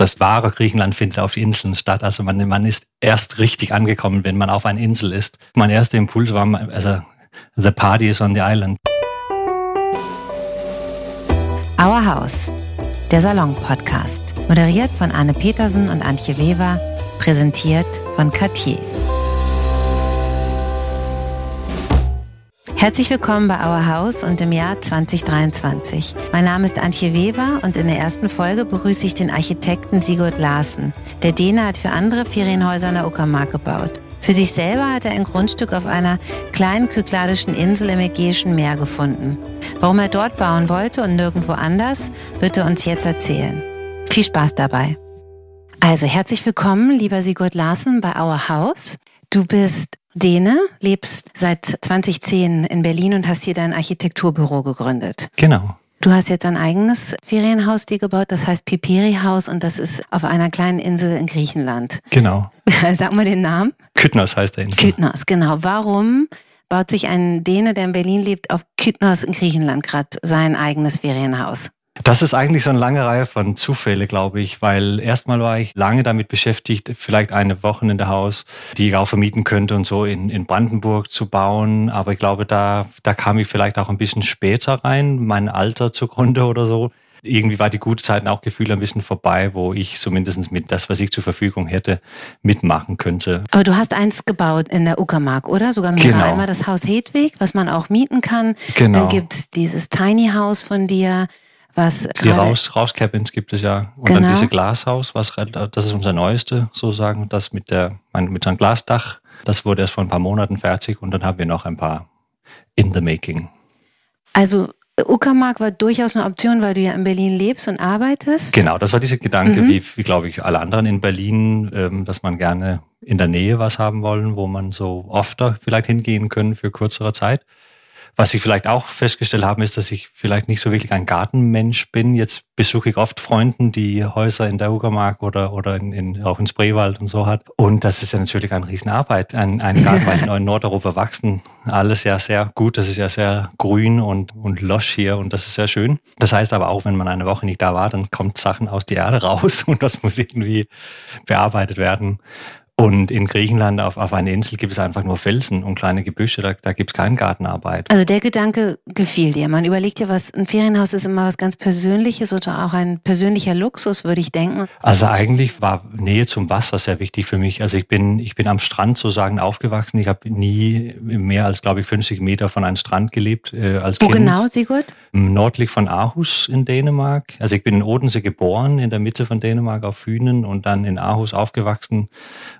das wahre Griechenland findet auf Inseln statt. Also man, man ist erst richtig angekommen, wenn man auf einer Insel ist. Mein erster Impuls war, also the party is on the island. Our House, der Salon-Podcast. Moderiert von Anne Petersen und Antje Weber. Präsentiert von Cartier. Herzlich willkommen bei Our House und im Jahr 2023. Mein Name ist Antje Weber und in der ersten Folge begrüße ich den Architekten Sigurd Larsen. Der Däne hat für andere Ferienhäuser in der Uckermark gebaut. Für sich selber hat er ein Grundstück auf einer kleinen kykladischen Insel im Ägäischen Meer gefunden. Warum er dort bauen wollte und nirgendwo anders, wird er uns jetzt erzählen. Viel Spaß dabei. Also herzlich willkommen, lieber Sigurd Larsen bei Our House. Du bist Däne, lebst seit 2010 in Berlin und hast hier dein Architekturbüro gegründet. Genau. Du hast jetzt ein eigenes Ferienhaus dir gebaut, das heißt Piperi Haus und das ist auf einer kleinen Insel in Griechenland. Genau. Sag mal den Namen. Kytnos heißt der Insel. Kytnos, genau. Warum baut sich ein Däne, der in Berlin lebt, auf Kytnos in Griechenland gerade sein eigenes Ferienhaus? Das ist eigentlich so eine lange Reihe von Zufälle, glaube ich, weil erstmal war ich lange damit beschäftigt, vielleicht eine Wochenende Haus, die ich auch vermieten könnte und so in, in Brandenburg zu bauen. Aber ich glaube, da, da kam ich vielleicht auch ein bisschen später rein, mein Alter zugrunde oder so. Irgendwie war die gute Zeit auch gefühlt ein bisschen vorbei, wo ich zumindest mit das, was ich zur Verfügung hätte, mitmachen könnte. Aber du hast eins gebaut in der Uckermark, oder? Sogar mehrere. Genau. Einmal das Haus Hedwig, was man auch mieten kann. Genau. Dann gibt's dieses Tiny House von dir was die Raus, Rauscabins gibt es ja. Und Genau. dann diese Glashaus, was das ist unser neueste, sozusagen, das mit der, mit so einem Glasdach. Das wurde erst vor ein paar Monaten fertig und dann haben wir noch ein paar in the making. Also Uckermark war durchaus eine Option, weil du ja in Berlin lebst und arbeitest. Genau, das war dieser Gedanke, Mhm. wie, wie glaube ich, alle anderen in Berlin, ähm, dass man gerne in der Nähe was haben wollen, wo man so öfter vielleicht hingehen können für kürzere Zeit. Was ich vielleicht auch festgestellt haben, ist, dass ich vielleicht nicht so wirklich ein Gartenmensch bin. Jetzt besuche ich oft Freunden, die Häuser in der Uckermark oder, oder in, in, auch in Spreewald und so hat. Und das ist ja natürlich eine Riesenarbeit. Ein, ein Garten, weil in Nordeuropa wachsen alles ja sehr gut. Das ist ja sehr grün und, und losch hier und das ist sehr schön. Das heißt aber auch, wenn man eine Woche nicht da war, dann kommt Sachen aus der Erde raus und das muss irgendwie bearbeitet werden. Und in Griechenland auf, auf einer Insel gibt es einfach nur Felsen und kleine Gebüsche, da, da gibt es keine Gartenarbeit. Also der Gedanke gefiel dir. Man überlegt ja, was ein Ferienhaus ist immer was ganz Persönliches oder auch ein persönlicher Luxus, würde ich denken. Also eigentlich war Nähe zum Wasser sehr wichtig für mich. Also ich bin, ich bin am Strand sozusagen aufgewachsen. Ich habe nie mehr als, glaube ich, 50 Meter von einem Strand gelebt äh, als Wo Kind. genau, Sigurd? Nördlich von Aarhus in Dänemark. Also ich bin in Odense geboren, in der Mitte von Dänemark auf Fünen und dann in Aarhus aufgewachsen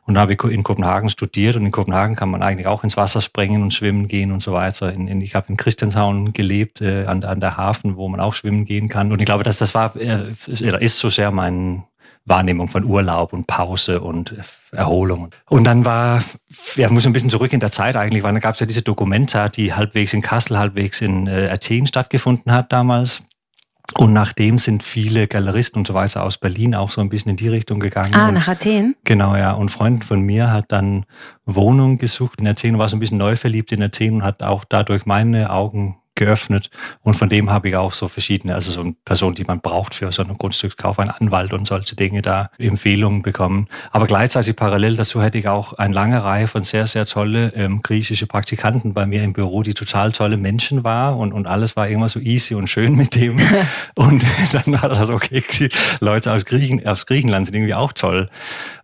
und habe in Kopenhagen studiert. Und in Kopenhagen kann man eigentlich auch ins Wasser springen und schwimmen gehen und so weiter. In, in, ich habe in Christianshavn gelebt, äh, an, an der Hafen, wo man auch schwimmen gehen kann. Und ich glaube, dass das war, äh, ist so sehr mein Wahrnehmung von Urlaub und Pause und Erholung. Und dann war, ja, muss ein bisschen zurück in der Zeit eigentlich, weil dann gab es ja diese Dokumenta, die halbwegs in Kassel, halbwegs in äh, Athen stattgefunden hat damals. Und nachdem sind viele Galeristen und so weiter aus Berlin auch so ein bisschen in die Richtung gegangen. Ah, und, nach Athen? Genau, ja. Und Freund von mir hat dann Wohnung gesucht in Athen, war so ein bisschen neu verliebt in Athen und hat auch dadurch meine Augen geöffnet. Und von dem habe ich auch so verschiedene, also so eine Person, die man braucht für so einen Grundstückskauf, einen Anwalt und solche Dinge da Empfehlungen bekommen. Aber gleichzeitig parallel dazu hätte ich auch eine lange Reihe von sehr, sehr tolle ähm, griechische Praktikanten bei mir im Büro, die total tolle Menschen war und, und alles war immer so easy und schön mit dem. und dann war das okay, die Leute aus, Griechen, aus Griechenland sind irgendwie auch toll.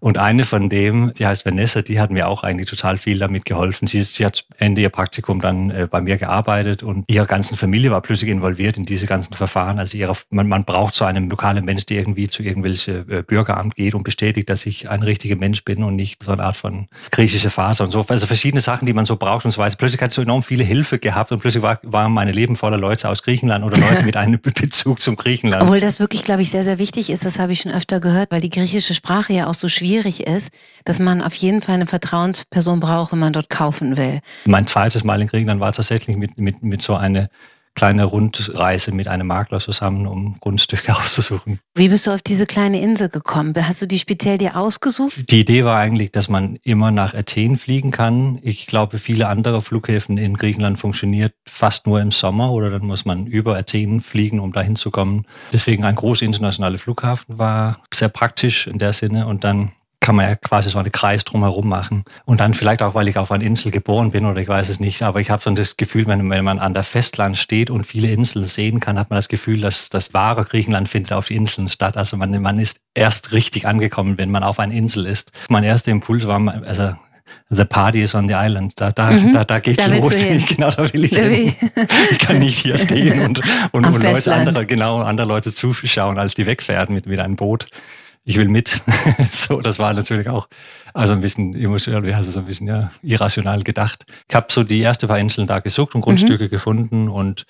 Und eine von dem, die heißt Vanessa, die hat mir auch eigentlich total viel damit geholfen. Sie, sie hat Ende ihr Praktikum dann äh, bei mir gearbeitet und ihre ganzen Familie war plötzlich involviert in diese ganzen Verfahren. Also ihre, man, man braucht so einen lokalen Mensch, der irgendwie zu irgendwelche äh, Bürgeramt geht und bestätigt, dass ich ein richtiger Mensch bin und nicht so eine Art von griechische Phase und so. Also verschiedene Sachen, die man so braucht und so weiter. Plötzlich hat so enorm viele Hilfe gehabt und plötzlich war, war meine Leben voller Leute aus Griechenland oder Leute mit einem Bezug zum Griechenland. Obwohl das wirklich, glaube ich, sehr, sehr wichtig ist, das habe ich schon öfter gehört, weil die griechische Sprache ja auch so schwierig ist, dass man auf jeden Fall eine Vertrauensperson braucht, wenn man dort kaufen will. Mein zweites Mal in Griechenland war tatsächlich mit, mit, mit so einer kleine Rundreise mit einem Makler zusammen, um Grundstücke auszusuchen. Wie bist du auf diese kleine Insel gekommen? Hast du die speziell dir ausgesucht? Die Idee war eigentlich, dass man immer nach Athen fliegen kann. Ich glaube, viele andere Flughäfen in Griechenland funktioniert fast nur im Sommer oder dann muss man über Athen fliegen, um dahin zu kommen. Deswegen ein großer internationaler Flughafen war sehr praktisch in der Sinne und dann kann man ja quasi so einen Kreis drumherum machen. Und dann vielleicht auch, weil ich auf einer Insel geboren bin oder ich weiß es nicht, aber ich habe so das Gefühl, wenn, wenn man an der Festland steht und viele Inseln sehen kann, hat man das Gefühl, dass das wahre Griechenland findet auf die Inseln statt. Also man, man ist erst richtig angekommen, wenn man auf einer Insel ist. Mein erster Impuls war, also The Party is on the Island. Da, da, mhm. da, da geht's da los. genau, da will ich hin. Ich kann nicht hier stehen und, und, und Leute, andere, genau, andere Leute zuschauen, als die wegfährt mit, mit einem Boot ich will mit. so, das war natürlich auch also ein bisschen emotional, es, so ein bisschen ja, irrational gedacht. Ich habe so die erste paar Inseln da gesucht und Grundstücke mhm. gefunden und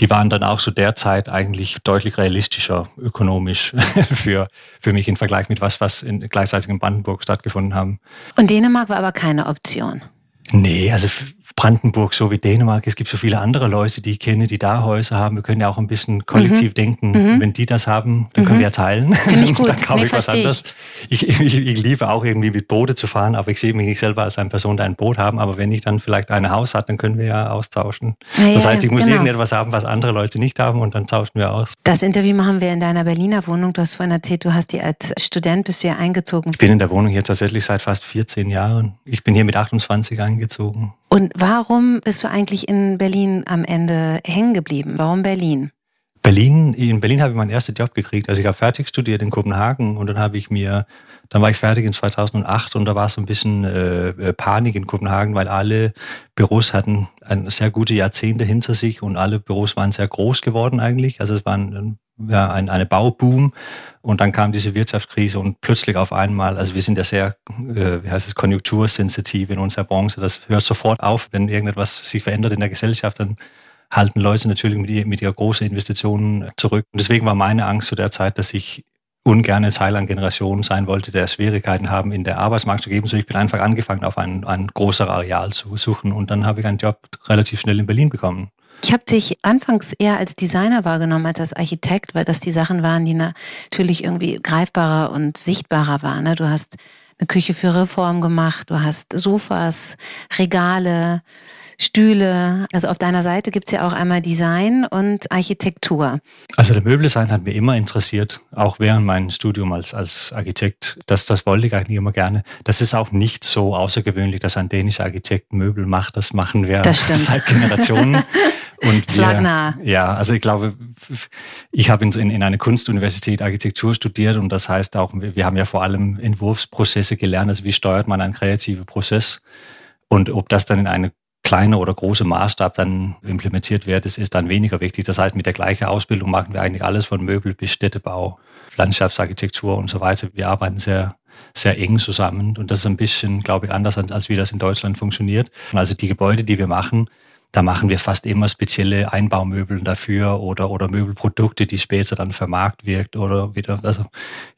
die waren dann auch so derzeit eigentlich deutlich realistischer ökonomisch für, für mich im Vergleich mit was, was in, gleichzeitig in Brandenburg stattgefunden haben. Und Dänemark war aber keine Option. Nee, also Brandenburg, so wie Dänemark. Es gibt so viele andere Leute, die ich kenne, die da Häuser haben. Wir können ja auch ein bisschen kollektiv mhm. denken. Mhm. Wenn die das haben, dann mhm. können wir ja teilen. Finde ich gut. dann kaufe nee, ich was anderes. Ich. Ich, ich, liebe auch irgendwie mit Boote zu fahren, aber ich sehe mich nicht selber als eine Person, die ein Boot haben. Aber wenn ich dann vielleicht ein Haus habe, dann können wir ja austauschen. Ja, das heißt, ich muss genau. irgendetwas haben, was andere Leute nicht haben und dann tauschen wir aus. Das Interview machen wir in deiner Berliner Wohnung. Du hast vorhin erzählt, du hast die als Student bist ja eingezogen. Ich bin in der Wohnung jetzt tatsächlich seit fast 14 Jahren. Ich bin hier mit 28 eingezogen. Und warum bist du eigentlich in Berlin am Ende hängen geblieben? Warum Berlin? Berlin, in Berlin habe ich meinen ersten Job gekriegt. Also ich habe fertig studiert in Kopenhagen und dann habe ich mir, dann war ich fertig in 2008 und da war so ein bisschen äh, äh, Panik in Kopenhagen, weil alle Büros hatten ein sehr gute Jahrzehnte hinter sich und alle Büros waren sehr groß geworden eigentlich. Also es waren ja, ein, eine Bauboom und dann kam diese Wirtschaftskrise und plötzlich auf einmal, also wir sind ja sehr, äh, wie heißt es, konjunktursensitiv in unserer Branche, das hört sofort auf, wenn irgendetwas sich verändert in der Gesellschaft, dann halten Leute natürlich mit, mit ihrer großen Investitionen zurück. Und deswegen war meine Angst zu der Zeit, dass ich ungerne Teil an Generationen sein wollte, der Schwierigkeiten haben, in der Arbeitsmarkt zu geben. So ich bin einfach angefangen, auf ein, ein größeres Areal zu suchen und dann habe ich einen Job relativ schnell in Berlin bekommen. Ich habe dich anfangs eher als Designer wahrgenommen als als Architekt, weil das die Sachen waren, die natürlich irgendwie greifbarer und sichtbarer waren. Ne? Du hast eine Küche für Reform gemacht, du hast Sofas, Regale, Stühle. Also auf deiner Seite gibt es ja auch einmal Design und Architektur. Also der Möbeldesign hat mir immer interessiert, auch während meinem Studium als, als Architekt. Das, das wollte ich eigentlich immer gerne. Das ist auch nicht so außergewöhnlich, dass ein dänischer Architekt Möbel macht. Das machen wir seit Generationen. Und es lag nah. Ja, also ich glaube, ich habe in, in einer Kunstuniversität Architektur studiert und das heißt auch, wir haben ja vor allem Entwurfsprozesse gelernt, also wie steuert man einen kreativen Prozess und ob das dann in eine kleiner oder große Maßstab dann implementiert wird, ist, ist dann weniger wichtig. Das heißt, mit der gleichen Ausbildung machen wir eigentlich alles von Möbel bis Städtebau, Landschaftsarchitektur und so weiter. Wir arbeiten sehr, sehr eng zusammen und das ist ein bisschen, glaube ich, anders, als wie das in Deutschland funktioniert. Also die Gebäude, die wir machen, da machen wir fast immer spezielle Einbaumöbel dafür oder, oder Möbelprodukte, die später dann vermarkt wird oder wieder. Also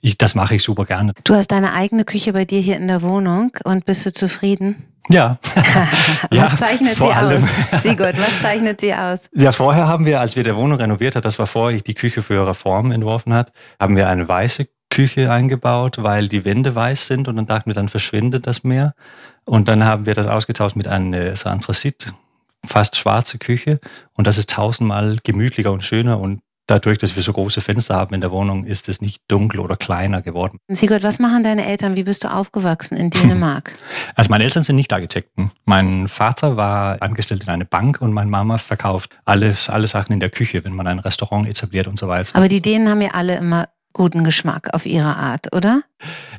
ich, das mache ich super gerne. Du hast deine eigene Küche bei dir hier in der Wohnung und bist du zufrieden? Ja. was ja, zeichnet sie allem. aus? Sigurd, was zeichnet sie aus? Ja, vorher haben wir, als wir der Wohnung renoviert hat, das war vorher ich die Küche für Reform entworfen hat, haben wir eine weiße Küche eingebaut, weil die Wände weiß sind und dann dachten wir, dann verschwindet das mehr. Und dann haben wir das ausgetauscht mit einem äh, so Anthrazit fast schwarze Küche und das ist tausendmal gemütlicher und schöner und dadurch, dass wir so große Fenster haben in der Wohnung, ist es nicht dunkel oder kleiner geworden. Sigurd, was machen deine Eltern? Wie bist du aufgewachsen in Dänemark? Also meine Eltern sind nicht Architekten. Mein Vater war angestellt in einer Bank und meine Mama verkauft alles, alle Sachen in der Küche, wenn man ein Restaurant etabliert und so weiter. Aber die Dänen haben ja alle immer guten Geschmack auf ihre Art, oder?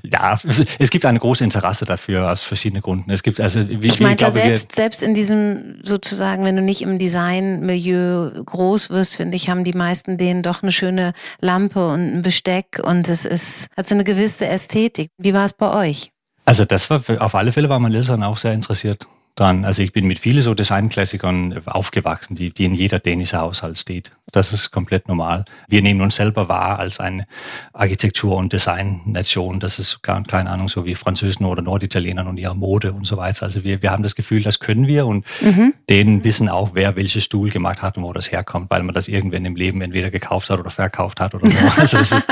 Ja, es gibt eine große Interesse dafür aus verschiedenen Gründen. Es gibt also, wie, ich meinte, selbst, selbst in diesem sozusagen, wenn du nicht im Designmilieu groß wirst, finde ich, haben die meisten denen doch eine schöne Lampe und ein Besteck und es ist, hat so eine gewisse Ästhetik. Wie war es bei euch? Also das war, auf alle Fälle war mein Eltern auch sehr interessiert dran. Also ich bin mit vielen so Designklassikern aufgewachsen, die, die in jeder dänischen Haushalt steht. Das ist komplett normal. Wir nehmen uns selber wahr als eine Architektur- und Designnation. Das ist gar keine Ahnung, so wie Französen oder Norditalienern und ihre Mode und so weiter. Also wir, wir haben das Gefühl, das können wir und mhm. denen wissen auch, wer welches Stuhl gemacht hat und wo das herkommt, weil man das irgendwann im Leben entweder gekauft hat oder verkauft hat oder so. Also das ist,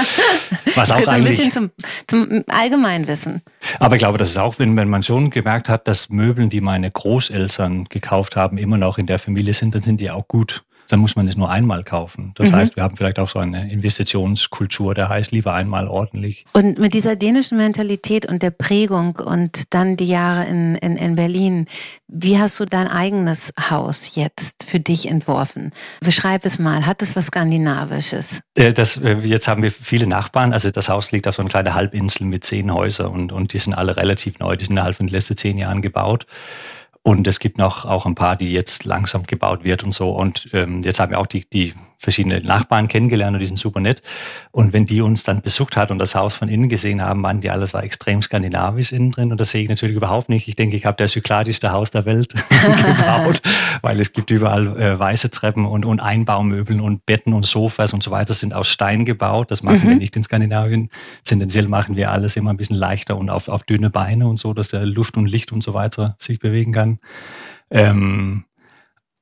was das auch ein bisschen zum, zum Allgemeinwissen. Aber ich glaube, das ist auch, wenn, wenn man schon gemerkt hat, dass Möbeln, die meine Großeltern gekauft haben, immer noch in der Familie sind, dann sind die auch gut dann muss man es nur einmal kaufen. Das mhm. heißt, wir haben vielleicht auch so eine Investitionskultur, der heißt lieber einmal ordentlich. Und mit dieser dänischen Mentalität und der Prägung und dann die Jahre in, in, in Berlin, wie hast du dein eigenes Haus jetzt für dich entworfen? Beschreib es mal. Hat es was Skandinavisches? Äh, das, äh, jetzt haben wir viele Nachbarn. Also das Haus liegt auf so einer kleinen Halbinsel mit zehn Häusern und, und die sind alle relativ neu. Die sind innerhalb von den letzten zehn Jahren gebaut. Und es gibt noch auch ein paar, die jetzt langsam gebaut wird und so. Und ähm, jetzt haben wir auch die, die verschiedenen Nachbarn kennengelernt und die sind super nett. Und wenn die uns dann besucht hat und das Haus von innen gesehen haben, waren die alles war extrem skandinavisch innen drin. Und das sehe ich natürlich überhaupt nicht. Ich denke, ich habe das cykladischste Haus der Welt gebaut, weil es gibt überall äh, weiße Treppen und, und Einbaumöbeln und Betten und Sofas und so weiter sind aus Stein gebaut. Das machen mhm. wir nicht in Skandinavien. Tendenziell machen wir alles immer ein bisschen leichter und auf, auf dünne Beine und so, dass der Luft und Licht und so weiter sich bewegen kann. Ähm,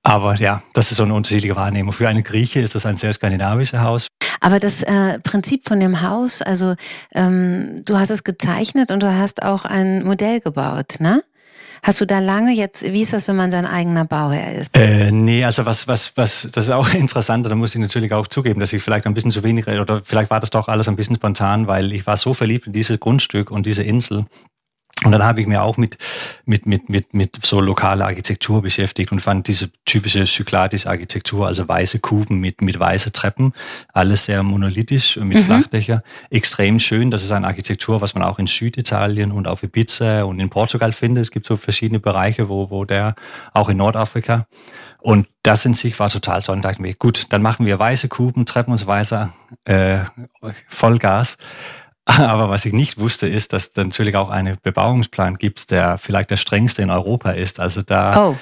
aber ja, das ist so eine unterschiedliche Wahrnehmung. Für eine Grieche ist das ein sehr skandinavisches Haus. Aber das äh, Prinzip von dem Haus, also ähm, du hast es gezeichnet und du hast auch ein Modell gebaut, ne? Hast du da lange jetzt, wie ist das, wenn man sein eigener Bauherr ist? Äh, nee, also was, was, was, das ist auch interessant, da muss ich natürlich auch zugeben, dass ich vielleicht ein bisschen zu wenig, oder vielleicht war das doch alles ein bisschen spontan, weil ich war so verliebt in dieses Grundstück und diese Insel, und dann habe ich mir auch mit, mit, mit, mit, mit so lokaler Architektur beschäftigt und fand diese typische Cyclades-Architektur, also weiße Kuben mit, mit weiße Treppen, alles sehr monolithisch mit mhm. Flachdächer, extrem schön. Das ist eine Architektur, was man auch in Süditalien und auf Ibiza und in Portugal findet. Es gibt so verschiedene Bereiche, wo, wo der, auch in Nordafrika. Und das in sich war total toll. Und dachte mir, gut, dann machen wir weiße Kuben, Treppen und so weiter, äh, Vollgas. Aber was ich nicht wusste, ist, dass da natürlich auch einen Bebauungsplan gibt, der vielleicht der strengste in Europa ist. Also da oh.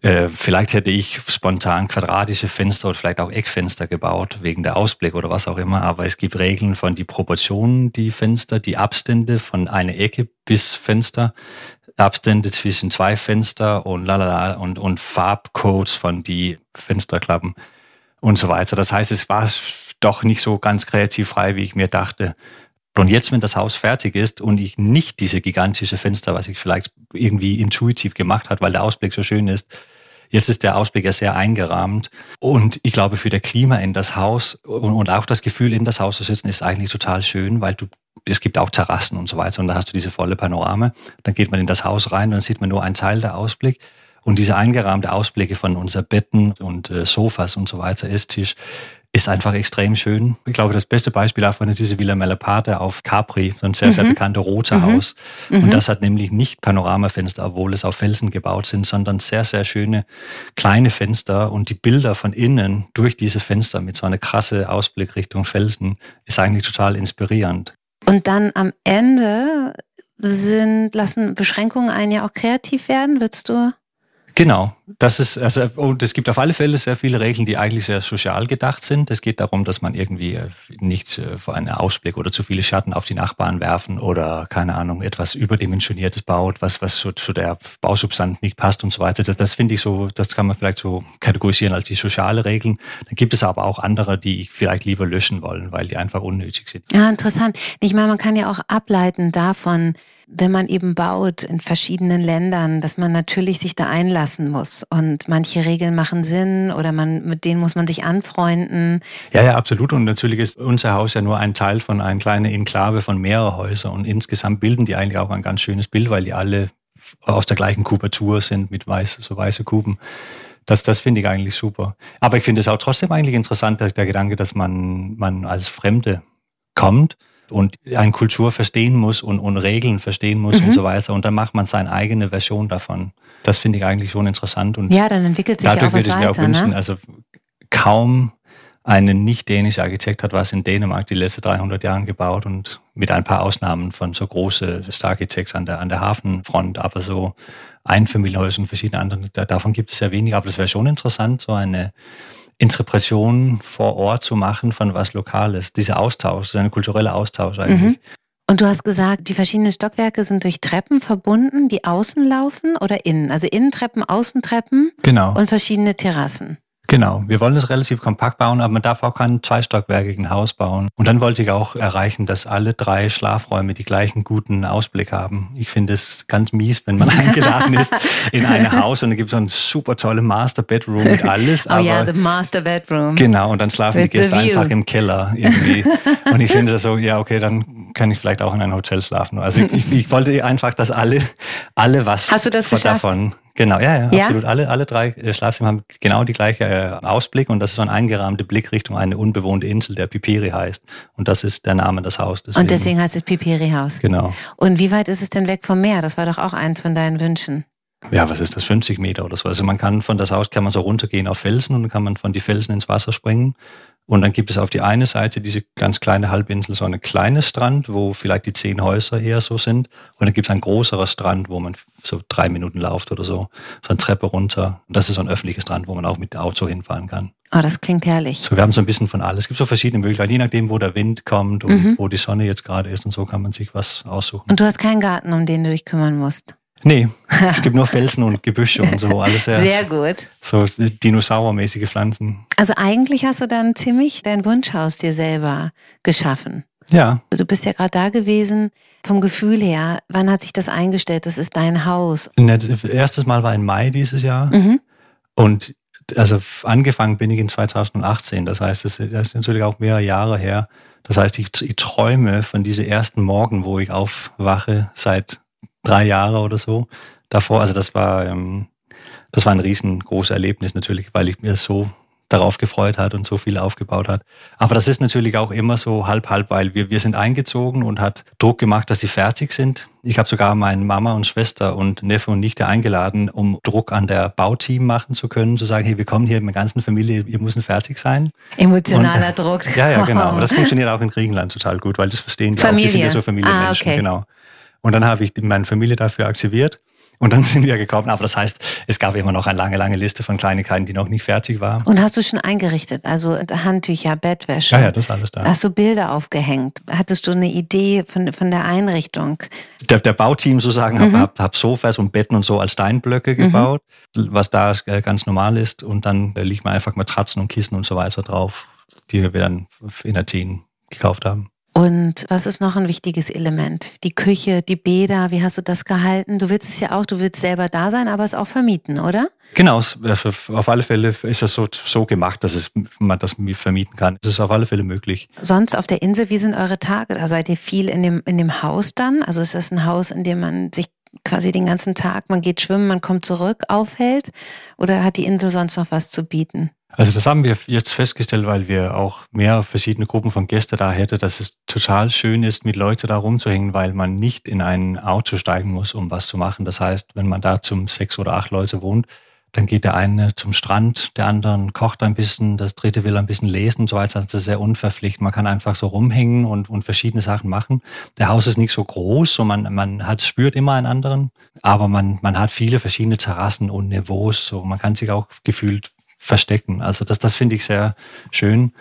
äh, vielleicht hätte ich spontan quadratische Fenster oder vielleicht auch Eckfenster gebaut, wegen der Ausblick oder was auch immer. Aber es gibt Regeln von die Proportionen, die Fenster, die Abstände von einer Ecke bis Fenster, Abstände zwischen zwei Fenster und lalala und, und Farbcodes von die Fensterklappen und so weiter. Das heißt, es war doch nicht so ganz kreativ frei, wie ich mir dachte. Und jetzt, wenn das Haus fertig ist und ich nicht diese gigantische Fenster, was ich vielleicht irgendwie intuitiv gemacht hat, weil der Ausblick so schön ist, jetzt ist der Ausblick ja sehr eingerahmt. Und ich glaube, für der Klima in das Haus und, auch das Gefühl, in das Haus zu sitzen, ist eigentlich total schön, weil du es gibt auch Terrassen und so weiter und da hast du diese volle Panorama. Dann geht man in das Haus rein und dann sieht man nur einen Teil der Ausblick. Und diese eingerahmte Ausblicke von unser Betten und äh, Sofas und so weiter, Esstisch, ist einfach extrem schön. Ich glaube, das beste Beispiel davon ist diese Villa Malaparte auf Capri, so ein sehr, sehr mhm. bekannte rote mhm. Haus. Und mhm. das hat nämlich nicht Panoramafenster, obwohl es auf Felsen gebaut sind, sondern sehr, sehr schöne kleine Fenster. Und die Bilder von innen durch diese Fenster mit so einer krasse Ausblick Richtung Felsen ist eigentlich total inspirierend. Und dann am Ende sind, lassen Beschränkungen einen ja auch kreativ werden, würdest du Genau, das ist, also, und es gibt auf alle Fälle sehr viele Regeln, die eigentlich sehr sozial gedacht sind. Es geht darum, dass man irgendwie äh, nicht äh, vor einen Ausblick oder zu viele Schatten auf die Nachbarn werfen oder, keine Ahnung, etwas überdimensioniertes baut, was, was so zu der Bausubstanz nicht passt und so weiter. Das, das finde ich so, das kann man vielleicht so kategorisieren als die soziale Regeln. Dann gibt es aber auch andere, die ich vielleicht lieber löschen wollen, weil die einfach unnötig sind. Ja, interessant. Ich meine, man kann ja auch ableiten davon, wenn man eben baut in verschiedenen Ländern, dass man natürlich sich da einlassen muss und manche Regeln machen Sinn oder man mit denen muss man sich anfreunden. Ja, ja, absolut und natürlich ist unser Haus ja nur ein Teil von einer kleinen Enklave von mehreren Häusern und insgesamt bilden die eigentlich auch ein ganz schönes Bild, weil die alle aus der gleichen Kubatur sind mit weiß, so weiße Kuben. Das, das finde ich eigentlich super. Aber ich finde es auch trotzdem eigentlich interessant, der, der Gedanke, dass man, man als Fremde kommt und eine Kultur verstehen muss und, und Regeln verstehen muss mhm. und so weiter. Und dann macht man seine eigene Version davon. Das finde ich eigentlich schon interessant. Und ja, dann entwickelt sich dadurch ja auch was würde ich mir auch wünschen, ne? also kaum Ein nicht dänischer Architekt hat was in Dänemark die letzten 300 Jahre gebaut und mit ein paar Ausnahmen von so großen Star-Architects an der, an der Hafenfront, aber so Einfamilienhäuser und verschiedene andere, davon gibt es sehr wenig. Aber das wäre schon interessant, so eine Interpretation vor Ort zu machen von was Lokales. Dieser Austausch, ein kultureller Austausch eigentlich. Mhm. Und du hast gesagt, die verschiedenen Stockwerke sind durch Treppen verbunden, die außen laufen oder innen? Also Innentreppen, Außentreppen genau. und verschiedene Terrassen. Genau, wir wollen es relativ kompakt bauen, aber man darf auch kein zweistockwerkigen Haus bauen. Und dann wollte ich auch erreichen, dass alle drei Schlafräume die gleichen guten Ausblick haben. Ich finde es ganz mies, wenn man eingeladen ist in ein Haus und da gibt es so ein super tolle Master Bedroom mit alles. oh ja, the Master Bedroom. Genau, und dann schlafen With die Gäste einfach im Keller irgendwie. und ich finde das so, ja, okay, dann kann ich vielleicht auch in ein Hotel schlafen. Also ich, ich, ich wollte einfach, dass alle, alle was Hast du das davon Genau, ja, ja, ja, absolut. Alle, alle drei äh, Schlafzimmer haben genau die gleiche äh, Ausblick und das ist so ein eingerahmter Blick Richtung eine unbewohnte Insel, der Piperi heißt. Und das ist der Name des Hauses. Deswegen. Und deswegen heißt es Piperi-Haus. Genau. Und wie weit ist es denn weg vom Meer? Das war doch auch eins von deinen Wünschen. Ja, was ist das? 50 Meter oder so. Also man kann von das Haus kann man so runtergehen auf Felsen und dann kann man von die Felsen ins Wasser springen. Und dann gibt es auf die eine Seite diese ganz kleine Halbinsel, so einen kleinen Strand, wo vielleicht die zehn Häuser eher so sind. Und dann gibt es einen größeren Strand, wo man so drei Minuten läuft oder so, so eine Treppe runter. Und das ist so ein öffentlicher Strand, wo man auch mit dem Auto hinfahren kann. Oh, das klingt herrlich. So, wir haben so ein bisschen von alles. Es gibt so verschiedene Möglichkeiten, je nachdem, wo der Wind kommt und mhm. wo die Sonne jetzt gerade ist und so kann man sich was aussuchen. Und du hast keinen Garten, um den du dich kümmern musst? Nee, es gibt nur Felsen und Gebüsche und so. Alles sehr, sehr gut. So dinosaurmäßige Pflanzen. Also eigentlich hast du dann ziemlich dein Wunschhaus dir selber geschaffen. Ja. Du bist ja gerade da gewesen. Vom Gefühl her, wann hat sich das eingestellt? Das ist dein Haus. Das erste Mal war im Mai dieses Jahr. Mhm. Und also angefangen bin ich in 2018. Das heißt, das ist natürlich auch mehrere Jahre her. Das heißt, ich, ich träume von diesem ersten Morgen, wo ich aufwache seit drei Jahre oder so davor. Also das war, ähm, das war ein riesengroßes Erlebnis natürlich, weil ich mir so darauf gefreut hat und so viel aufgebaut hat. Aber das ist natürlich auch immer so halb halb, weil wir, wir sind eingezogen und hat Druck gemacht, dass sie fertig sind. Ich habe sogar meine Mama und Schwester und Neffe und Nichte eingeladen, um Druck an der Bauteam machen zu können, zu sagen, hey, wir kommen hier mit der ganzen Familie, ihr müssen fertig sein. Emotionaler und, Druck. Ja, ja, genau. Das funktioniert auch in Griechenland total gut, weil das verstehen die Familie. auch. Die sind ja so Familienmenschen, ah, okay. genau. Und dann habe ich meine Familie dafür aktiviert. Und dann sind wir gekommen. Aber das heißt, es gab immer noch eine lange, lange Liste von Kleinigkeiten, die noch nicht fertig war. Und hast du schon eingerichtet? Also Handtücher, Bettwäsche? Ja, ja, das ist alles da. Hast du Bilder aufgehängt? Hattest du eine Idee von, von der Einrichtung? Der, der Bauteam sozusagen, mhm. habe hab Sofas und Betten und so als Steinblöcke mhm. gebaut, mhm. was da äh, ganz normal ist. Und dann liegt man einfach Matratzen und Kissen und so weiter drauf, die wir dann in Athen gekauft haben. Und was ist noch ein wichtiges Element? Die Küche, die Bäder, wie hast du das gehalten? Du willst es ja auch, du willst selber da sein, aber es auch vermieten, oder? Genau, also auf alle Fälle ist es so, so gemacht, dass es, man das vermieten kann. Es ist auf alle Fälle möglich. Sonst auf der Insel, wie sind eure Tage? Da seid ihr viel in dem, in dem Haus dann? Also ist das ein Haus, in dem man sich quasi den ganzen Tag, man geht schwimmen, man kommt zurück, aufhält? Oder hat die Insel sonst noch was zu bieten? Also das haben wir jetzt festgestellt, weil wir auch mehr verschiedene Gruppen von Gästen da hätten, dass es total schön ist, mit Leuten da rumzuhängen, weil man nicht in ein Auto steigen muss, um was zu machen. Das heißt, wenn man da zum sechs oder acht Leute wohnt, dann geht der eine zum Strand, der andere kocht ein bisschen, das dritte will ein bisschen lesen und so weiter. Das ist sehr unverpflichtend. Man kann einfach so rumhängen und, und verschiedene Sachen machen. Der Haus ist nicht so groß, so man, man hat, spürt immer einen anderen, aber man, man hat viele verschiedene Terrassen und Niveaus. So man kann sich auch gefühlt verstecken. Also das, das finde ich sehr schön.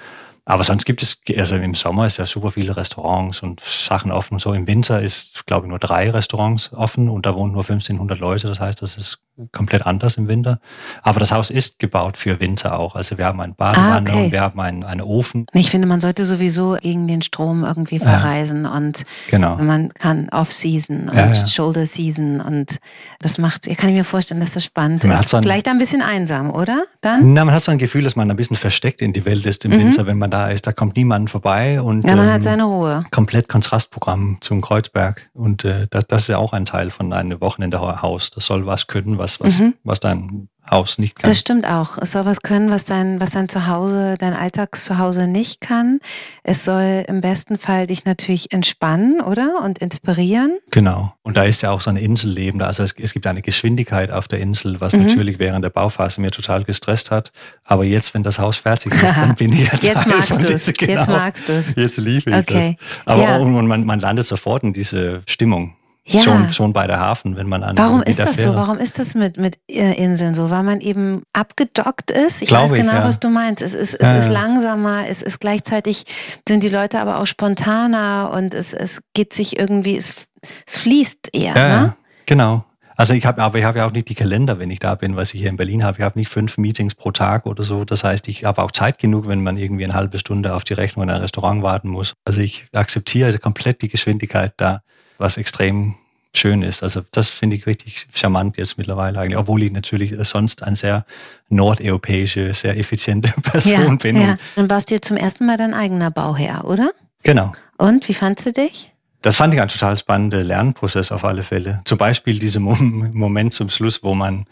Aber sonst gibt es, also im Sommer ist ja super viele Restaurants und Sachen offen. So im Winter ist, glaube ich, nur drei Restaurants offen und da wohnen nur 1500 Leute. Das heißt, das ist komplett anders im Winter. Aber das Haus ist gebaut für Winter auch. Also wir haben einen Badewanne ah, okay. und wir haben einen, einen Ofen. Ich finde, man sollte sowieso gegen den Strom irgendwie verreisen ja, und genau. man kann Off-Season und ja, ja. Shoulder-Season und das macht, kann ich mir vorstellen, dass das spannend man ist. So ein, Vielleicht ein bisschen einsam, oder? Dann? Na, man hat so ein Gefühl, dass man ein bisschen versteckt in die Welt ist im mhm. Winter, wenn man da ist. Da kommt niemand vorbei und ja, man ähm, hat seine Ruhe. Komplett Kontrastprogramm zum Kreuzberg und äh, das, das ist ja auch ein Teil von einem Wochenende Haus. Das soll was können, was was, was, was dann Haus nicht kann. Das stimmt auch. Es soll was können, was dein, was dein Zuhause, dein Alltagszuhause nicht kann. Es soll im besten Fall dich natürlich entspannen, oder? Und inspirieren. Genau. Und da ist ja auch so ein Inselleben. Also es, es gibt eine Geschwindigkeit auf der Insel, was mhm. natürlich während der Bauphase mir total gestresst hat. Aber jetzt, wenn das Haus fertig ist, dann bin ich jetzt Jetzt magst du es. Genau, jetzt magst du es. Jetzt liebe ich okay. das. Aber ja. und man, man landet sofort in diese Stimmung. Ja. Schon, schon bei der Hafen, wenn man an Warum ist das Fähre. so? Warum ist das mit, mit äh, Inseln so? Weil man eben abgedockt ist? Ich Glaube weiß genau, ich, ja. was du meinst. Es ist, es ja, ist langsamer, es ist gleichzeitig, sind die Leute aber auch spontaner und es, es geht sich irgendwie, es, es fließt eher. Ja, ne? genau. Also ich habe, aber ich habe ja auch nicht die Kalender, wenn ich da bin, was ich hier in Berlin habe. Ich habe nicht fünf Meetings pro Tag oder so. Das heißt, ich habe auch Zeit genug, wenn man irgendwie eine halbe Stunde auf die Rechnung in ein Restaurant warten muss. Also ich akzeptiere komplett die Geschwindigkeit da, was extrem schön ist. Also das finde ich richtig charmant jetzt mittlerweile eigentlich, obwohl ich natürlich sonst ein sehr nordeuropäische, sehr effiziente Person ja, bin. Ja. Dann warst du zum ersten Mal dein eigener Bauherr, oder? Genau. Und wie fandst du dich? Das fand ich ein total spannender Lernprozess auf alle Fälle. Zum Beispiel dieser Moment zum Schluss, wo man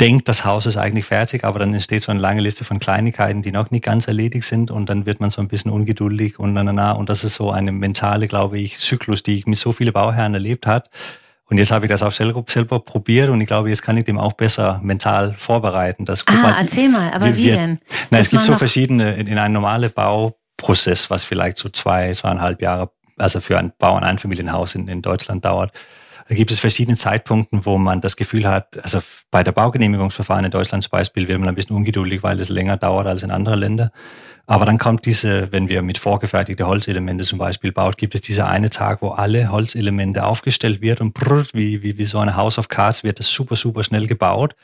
denkt, das Haus ist eigentlich fertig, aber dann entsteht so eine lange Liste von Kleinigkeiten, die noch nicht ganz erledigt sind und dann wird man so ein bisschen ungeduldig und na, na, na. Und das ist so eine mentale, glaube ich, Zyklus, die ich mit so vielen Bauherren erlebt hat. Und jetzt habe ich das auch selber, selber probiert und ich glaube, jetzt kann ich dem auch besser mental vorbereiten. Das, ah, mal, erzähl mal, aber wie, wie denn? Na, es gibt so verschiedene, in, in einem normalen Bauprozess, was vielleicht so zwei, zweieinhalb Jahre, also für ein Bau- und Einfamilienhaus in, in Deutschland dauert, da gibt es verschiedene Zeitpunkte, wo man das Gefühl hat, also bei der Baugenehmigungsverfahren in Deutschland zum Beispiel wird man ein bisschen ungeduldig, weil es länger dauert als in anderen Ländern. Aber dann kommt diese, wenn wir mit vorgefertigten Holzelemente zum Beispiel baut, gibt es dieser eine Tag, wo alle Holzelemente aufgestellt wird und brrr, wie, wie, wie so eine House of Cards wird das super, super schnell gebaut.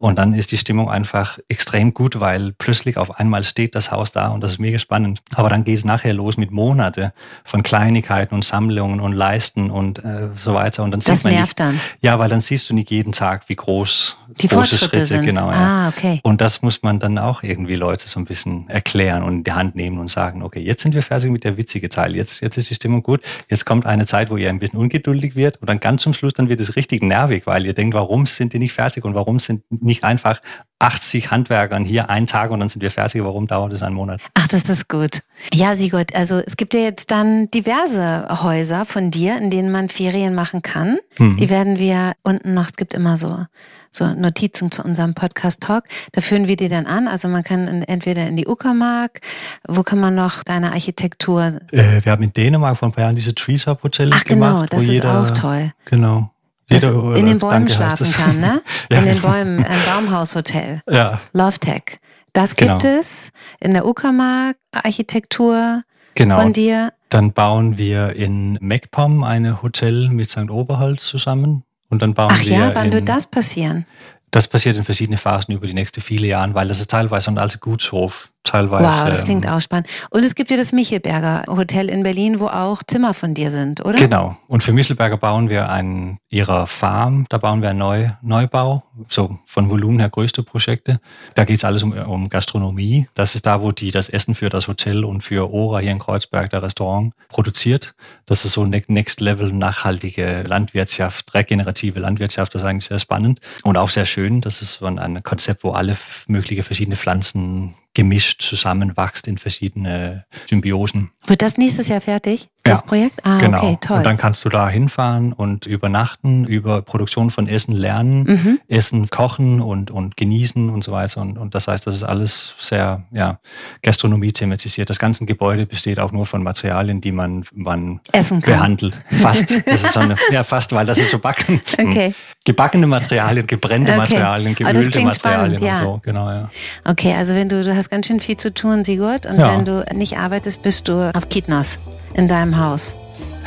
Und dann ist die Stimmung einfach extrem gut, weil plötzlich auf einmal steht das Haus da und das ist mega spannend. Aber dann geht es nachher los mit Monate von Kleinigkeiten und Sammlungen und Leisten und äh, so weiter. Und dann das sieht man nervt nicht, dann. Ja, weil dann siehst du nicht jeden Tag, wie groß die große Fortschritte Schritte sind. genau. Ja. Ah, okay. Und das muss man dann auch irgendwie Leute so ein bisschen erklären und in die Hand nehmen und sagen, okay, jetzt sind wir fertig mit der witzige Teil. Jetzt, jetzt ist die Stimmung gut. Jetzt kommt eine Zeit, wo ihr ein bisschen ungeduldig wird und dann ganz zum Schluss dann wird es richtig nervig, weil ihr denkt, warum sind die nicht fertig und warum sind nicht einfach 80 Handwerkern hier einen Tag und dann sind wir fertig. Warum dauert es einen Monat? Ach, das ist gut. Ja, Sigurd, also es gibt ja jetzt dann diverse Häuser von dir, in denen man Ferien machen kann. Mhm. Die werden wir unten noch, es gibt immer so, so Notizen zu unserem Podcast Talk. Da führen wir die dann an. Also man kann in, entweder in die Uckermark, wo kann man noch deine Architektur? Äh, wir haben in Dänemark vor ein paar Jahren diese Trees Up Hotels Ach, genau, das ist jeder, auch toll. Genau das in den Bäumen Danke schlafen kann, ne? ja, in den genau. Bäumen, ein Baumhaushotel. Ja. LoveTech. Das gibt genau. es in der Uckermark Architektur genau. von dir. Dann bauen wir in MacPom ein Hotel mit St. Oberholz zusammen. Und dann bauen Ach wir ja, wann in, wird das passieren? Das passiert in verschiedenen Phasen über die nächsten viele Jahre, weil das ist teilweise ein alter Gutshof teilweise. Wow, das klingt auch spannend. Und es gibt ja das Michelberger Hotel in Berlin, wo auch Zimmer von dir sind, oder? Genau. Und für Michelberger bauen wir an ihrer Farm, da bauen wir einen Neu Neubau, so von Volumen her größte Projekte. Da geht es alles um, um Gastronomie. Das ist da, wo die das Essen für das Hotel und für Ora hier in Kreuzberg, der Restaurant, produziert. Das ist so Next Level nachhaltige Landwirtschaft, regenerative Landwirtschaft. Das ist eigentlich sehr spannend und auch sehr schön. Das ist so ein Konzept, wo alle mögliche verschiedene Pflanzen gemischt zusammenwächst in verschiedene Symbiosen. Wird das nächstes Jahr fertig, das Projekt? Ah, genau. okay, toll. Und dann kannst du da hinfahren und übernachten, über Produktion von Essen lernen, mhm. Essen kochen und, und genießen und so weiter. Und, und das heißt, das ist alles sehr ja, Gastronomie thematisiert. Das ganze Gebäude besteht auch nur von Materialien, die man, man Essen kann. behandelt. Fast. Das ist so eine, ja, fast, weil das ist so backen. Okay. Gebackene Materialien, gebrennte okay. Materialien, geölte Materialien spannend, ja. und so. Genau, ja. Okay, also wenn du, du hast ganz schön viel zu tun, Sigurd. Und ja. wenn du nicht arbeitest, bist du auf Kitnos in deinem Haus.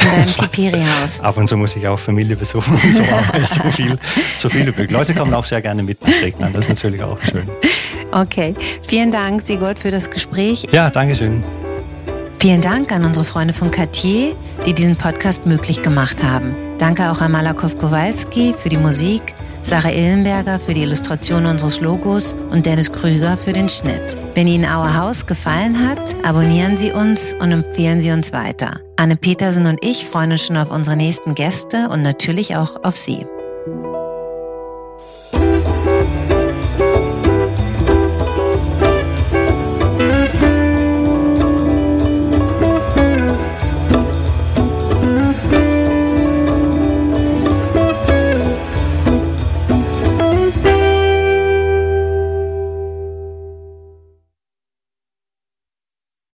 In deinem Kipiri-Haus. Ab und zu muss ich auch Familie besuchen und so, aber so viel, so viele Leute kommen auch sehr gerne mit nach Regnern. Das ist natürlich auch schön. Okay. Vielen Dank, Sigurd, für das Gespräch. Ja, danke schön. Vielen Dank an unsere Freunde von Cartier, die diesen Podcast möglich gemacht haben. Danke auch an Malakow Kowalski für die Musik Sarah Illenberger für die Illustration unseres Logos und Dennis Krüger für den Schnitt. Wenn Ihnen Our House gefallen hat, abonnieren Sie uns und empfehlen Sie uns weiter. Anne Petersen und ich freuen uns schon auf unsere nächsten Gäste und natürlich auch auf Sie.